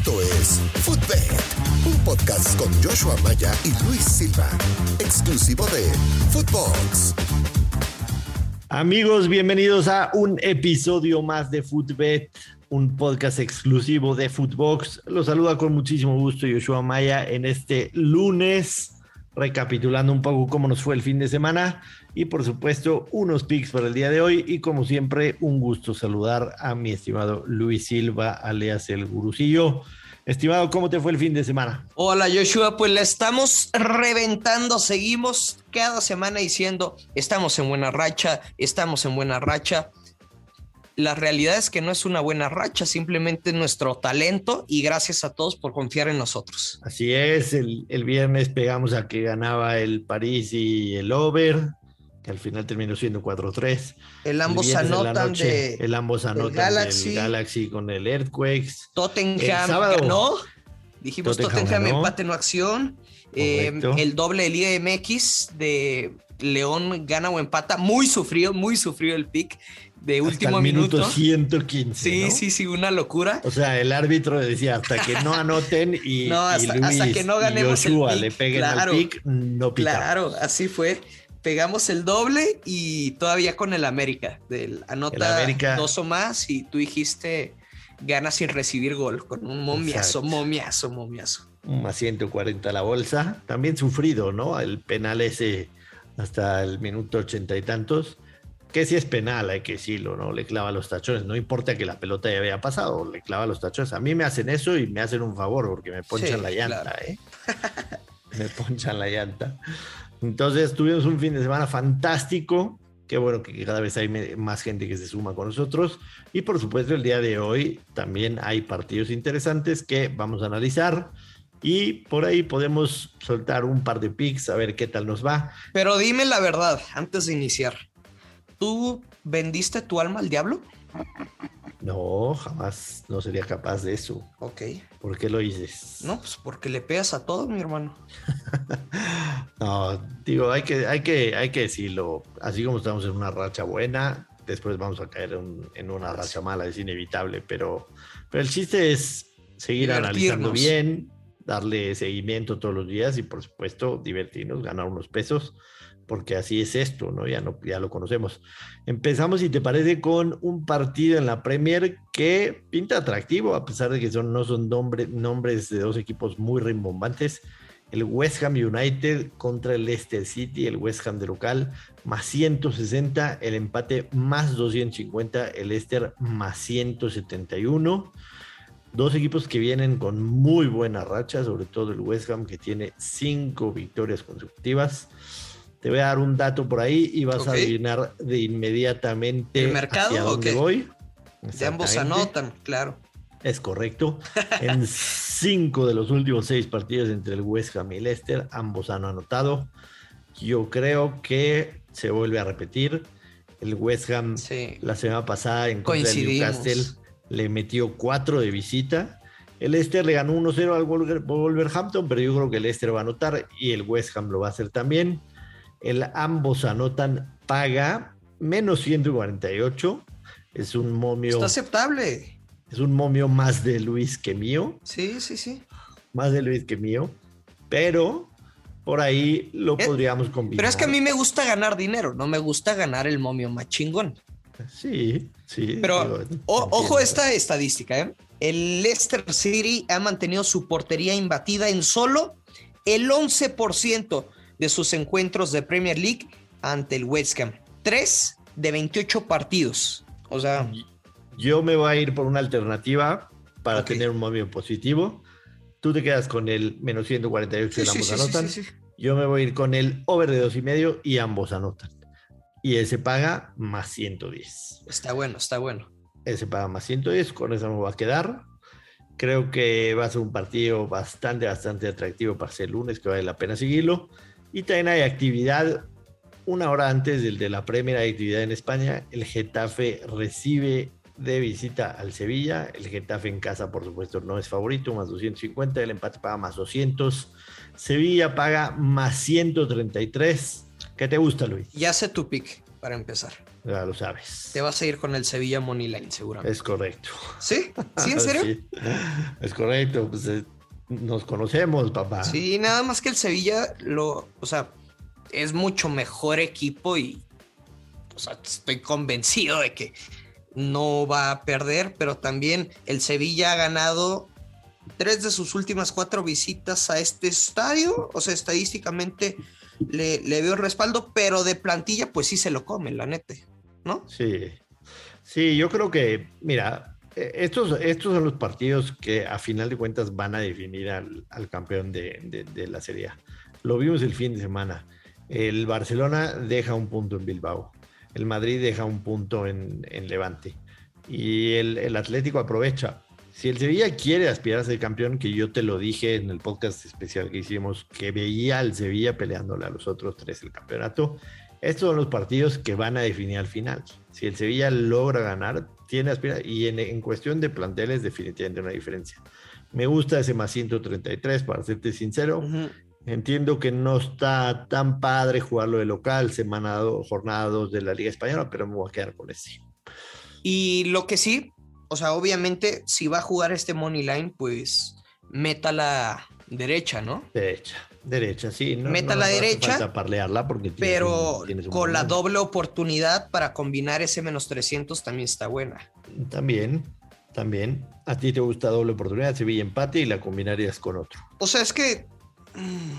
Esto es Footbed, un podcast con Joshua Maya y Luis Silva, exclusivo de Footbox. Amigos, bienvenidos a un episodio más de Footbed, un podcast exclusivo de Footbox. Los saluda con muchísimo gusto Joshua Maya en este lunes, recapitulando un poco cómo nos fue el fin de semana y por supuesto unos picks para el día de hoy y como siempre un gusto saludar a mi estimado Luis Silva alias el gurucillo. Estimado, ¿cómo te fue el fin de semana? Hola Joshua, pues la estamos reventando, seguimos cada semana diciendo, estamos en buena racha, estamos en buena racha. La realidad es que no es una buena racha, simplemente nuestro talento y gracias a todos por confiar en nosotros. Así es, el, el viernes pegamos a que ganaba el París y el over, que al final terminó siendo 4-3. El ambos anotan de, el ambos anotan Galaxy. del Galaxy con el Earthquakes. Tottenham El sábado. ganó. Dijimos Tottenham Tottenham, ganó. empate no acción. Eh, el doble de Liga MX de León gana o empata. Muy sufrido, muy sufrido el pick de Hasta último el minuto, minuto. 115. Sí, ¿no? sí, sí, una locura. O sea, el árbitro decía hasta que no anoten y, No, hasta- y Luis hasta que no y ganemos el Joshua pick, le peguen claro. al pick, no pitamos. Claro, así fue. Pegamos el doble y todavía con el América. Del El anota América. dos o más y tú dijiste gana sin recibir gol con un momiazo, Exacto. momiazo, momiazo. Más 140 la bolsa. También sufrido, ¿no? El penal ese hasta el minuto ochenta y tantos. Que si es penal, hay que decirlo, ¿no? Le clava los tachones. No importa que la pelota ya había pasado, le clava los tachones. A mí me hacen eso y me hacen un favor porque me ponchan Sí, la llanta, claro. ¿eh? me ponchan la llanta. Entonces tuvimos un fin de semana fantástico. Qué bueno que cada vez hay más gente que se suma con nosotros. Y por supuesto, el día de hoy también hay partidos interesantes que vamos a analizar. Y por ahí podemos soltar un par de picks a ver qué tal nos va. Pero dime la verdad, antes de iniciar. ¿Tú vendiste tu alma al diablo? No, jamás no sería capaz de eso. Ok. ¿Por qué lo dices? No, pues porque le pegas a todo, mi hermano. No, digo, hay que, hay que, hay que decirlo. Así como estamos en una racha buena, después vamos a caer en, en una racha mala, es inevitable. Pero, pero el chiste es seguir analizando bien, darle seguimiento todos los días y, por supuesto, divertirnos, ganar unos pesos, porque así es esto, ¿no? Ya, no, ya lo conocemos. Empezamos, si te parece, con un partido en la Premier que pinta atractivo, a pesar de que son, no son nombre- nombres de dos equipos muy rimbombantes el West Ham United contra el Leicester City, el West Ham de local, más 160, el empate más 250, el Leicester más 171. Dos equipos que vienen con muy buena racha, sobre todo el West Ham que tiene cinco victorias consecutivas. Te voy a dar un dato por ahí y vas a adivinar de inmediatamente ¿El mercado hacia dónde voy. De ambos anotan, claro. Es correcto. En cinco de los últimos seis partidos entre el West Ham y Leicester, ambos han anotado. Yo creo que se vuelve a repetir. El West Ham Sí. la semana pasada en contra del. Newcastle le metió cuatro de visita. El Leicester le ganó 1-0 al Wolver- Wolverhampton, pero yo creo que el Leicester va a anotar y el West Ham lo va a hacer también. El ambos anotan paga menos 148. Es un momio, Está aceptable. es un momio más de Luis que mío Sí, sí, sí. más de Luis que mío, pero por ahí lo Eh, podríamos combinar. Pero es que a mí me gusta ganar dinero, no me gusta ganar el momio más chingón. Sí, sí. Pero digo, o- entiendo. ojo esta estadística, ¿eh? El Leicester City ha mantenido su portería imbatida en solo el 11% de sus encuentros de Premier League ante el West Ham. 3 de 28 partidos. O sea, Yo me voy a ir por una alternativa para tener un momio positivo. Tú te quedas con el menos 148 sí, y sí, ambos sí, anotan. Yo me voy a ir con el over de dos y medio y ambos anotan. Y ese paga más 110. está bueno, está bueno. Ese paga más 110, con eso me voy a quedar. Creo que va a ser un partido bastante, bastante atractivo para ser lunes, que vale la pena seguirlo. Y también hay actividad, una hora antes del de la Premier, hay actividad en España. El Getafe recibe de visita al Sevilla. El Getafe en casa, por supuesto, no es favorito, más 250. El empate paga más 200. Sevilla paga más 133. ¿Qué te gusta, Luis? Ya sé tu pick para empezar. ya lo sabes. Te vas a ir con el Sevilla Money Line, seguramente. Es correcto. ¿Sí? ¿Sí, en serio? Sí. Es correcto, pues eh, nos conocemos, papá. Sí, nada más que el Sevilla, lo, o sea, es mucho mejor equipo y, o sea, estoy convencido de que no va a perder, pero también el Sevilla ha ganado tres de sus últimas cuatro visitas a este estadio, o sea, estadísticamente le, le veo el respaldo, pero de plantilla, pues sí se lo come, la neta, ¿no? Sí, sí, yo creo que, mira, estos, estos son los partidos que a final de cuentas van a definir al, campeón de, la Serie A. Lo vimos el fin de semana. El Barcelona deja un punto en Bilbao. El Madrid deja un punto en, en Levante. Y el, el, Atlético aprovecha. Si el Sevilla quiere aspirar a ser campeón, que yo te lo dije en el podcast especial que hicimos, que veía al Sevilla peleándole a los otros tres el campeonato, estos son los partidos que van a definir al final. Si el Sevilla logra ganar, tiene aspiración. Y en, en, cuestión de planteles, definitivamente una diferencia. Me gusta ese más 133, para serte sincero. Uh -huh. Entiendo que no está tan padre jugarlo de local, semana 2, jornada 2 de la Liga Española, pero me voy a quedar con ese. Y lo que sí, o sea, obviamente, si va a jugar este Money Line, pues meta la derecha, ¿no? Derecha, derecha, sí. No, meta no, la no derecha. Falta parlearla porque tienes pero un, tienes un con la doble oportunidad para combinar ese menos 300 también está buena. También, también. A ti te gusta doble oportunidad, Sevilla empate y la combinarías con otro. O sea, es que. Mmm,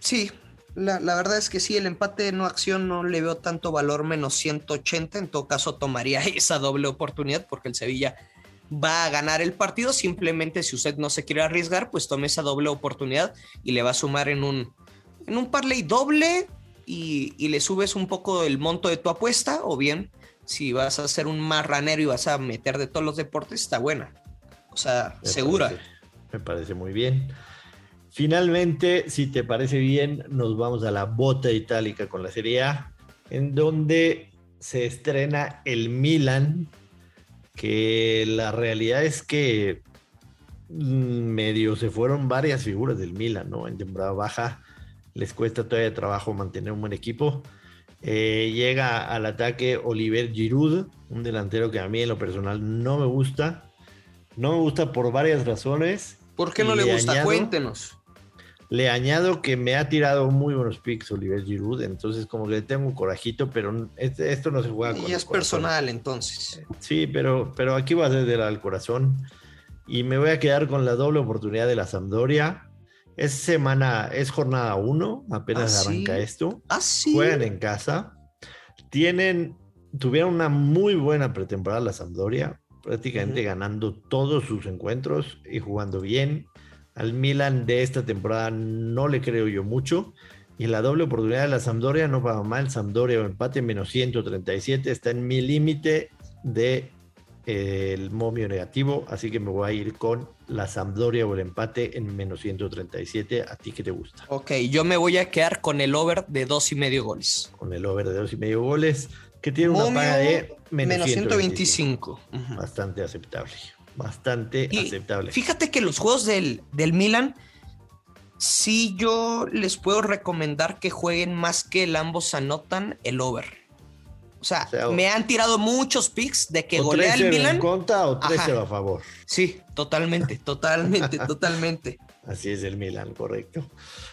sí, la, la, verdad es que sí, el empate no acción no le veo tanto valor menos 180. En todo caso, tomaría esa doble oportunidad porque el Sevilla va a ganar el partido. Simplemente, si usted no se quiere arriesgar, pues tome esa doble oportunidad y le va a sumar en un, en un parlay doble y, y le subes un poco el monto de tu apuesta. O bien, si vas a hacer un marranero y vas a meter de todos los deportes, está buena. O sea, me segura. Parece, me parece muy bien. Finalmente, si te parece bien, nos vamos a la bota itálica con la Serie A, en donde se estrena el Milan, que la realidad es que medio se fueron varias figuras del Milan, ¿no? En temporada baja les cuesta todavía trabajo mantener un buen equipo. Eh, llega al ataque Oliver Giroud, un delantero que a mí en lo personal no me gusta. No me gusta por varias razones. ¿Por qué no le gusta? Añado, Cuéntenos. Le añado que me ha tirado muy buenos picks Oliver Giroud, entonces como que le tengo un corajito, pero este, esto no se juega y con es personal entonces. Sí, pero, pero aquí va del al corazón y me voy a quedar con la doble oportunidad de la Sampdoria. Es semana, es jornada 1, apenas ¿Ah, arranca sí? esto. ¿Ah, sí? Juegan en casa. Tienen, tuvieron una muy buena pretemporada la Sampdoria, prácticamente uh -huh. ganando todos sus encuentros y jugando bien. Al Milan de esta temporada no le creo yo mucho. Y en la doble oportunidad de la Sampdoria no va mal. Sampdoria o empate menos 137 está en mi límite de eh, el momio negativo, así que me voy a ir con la Sampdoria o el empate en menos 137. ¿A ti qué te gusta? Ok, yo me voy a quedar con el over de dos y medio goles. Con el over de dos y medio goles, que tiene momio una paga de menos, menos 125. 125. Uh -huh. Bastante aceptable bastante y aceptable. Fíjate que los juegos del, del Milan, sí yo les puedo recomendar que jueguen más que el ambos anotan el over. O sea, o sea me han tirado muchos picks de que golea el Milan. en contra o 13 a favor? Sí, totalmente, totalmente, totalmente. Así es el Milan, correcto.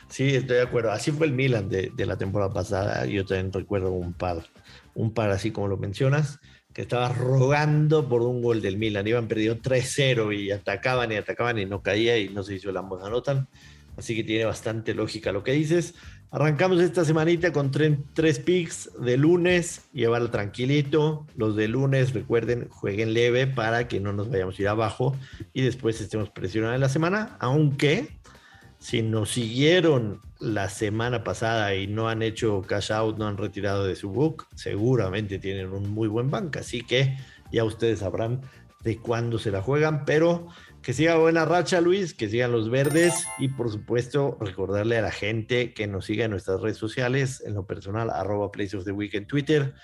Sí, estoy de acuerdo. Así fue el Milan de, de la temporada pasada. Yo también recuerdo un par, un par así como lo mencionas que estaba rogando por un gol del Milan. Iban perdido 3-0 y atacaban y atacaban y no caía y no se hizo el ambos anotan. Así que tiene bastante lógica lo que dices. Arrancamos esta semanita con tres, picks de lunes, llevarlo tranquilito. Los de lunes, recuerden, jueguen leve para que no nos vayamos a ir abajo y después estemos presionados en la semana. Aunque si nos siguieron la semana pasada y no han hecho cash out, no han retirado de su book, seguramente tienen un muy buen bank. Así que ya ustedes sabrán de cuándo se la juegan, pero que siga buena racha, Luis, que sigan los verdes y por supuesto recordarle a la gente que nos siga en nuestras redes sociales, en lo personal, arroba Place of the Week en Twitter.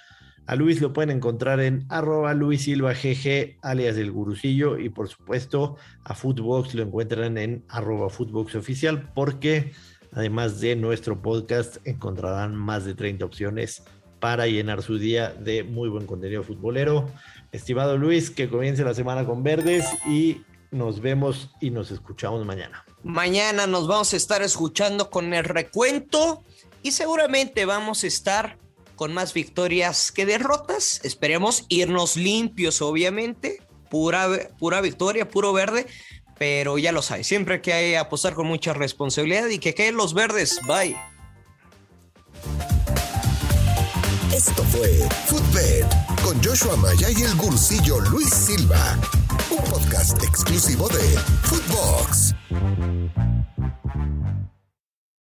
A Luis lo pueden encontrar en arroba Luis Silva GG, alias el gurucillo, y por supuesto a Footbox lo encuentran en arroba Footbox oficial, porque además de nuestro podcast encontrarán más de 30 opciones para llenar su día de muy buen contenido futbolero. Estimado Luis, que comience la semana con verdes y nos vemos y nos escuchamos mañana. Mañana nos vamos a estar escuchando con el recuento y seguramente vamos a estar con más victorias que derrotas. Esperemos irnos limpios, obviamente. Pura, pura victoria, puro verde. Pero ya lo sabes, siempre hay que apostar con mucha responsabilidad y que queden los verdes. Bye. Esto fue Footbed con Joshua Maya y el gursillo Luis Silva, un podcast exclusivo de Footbox.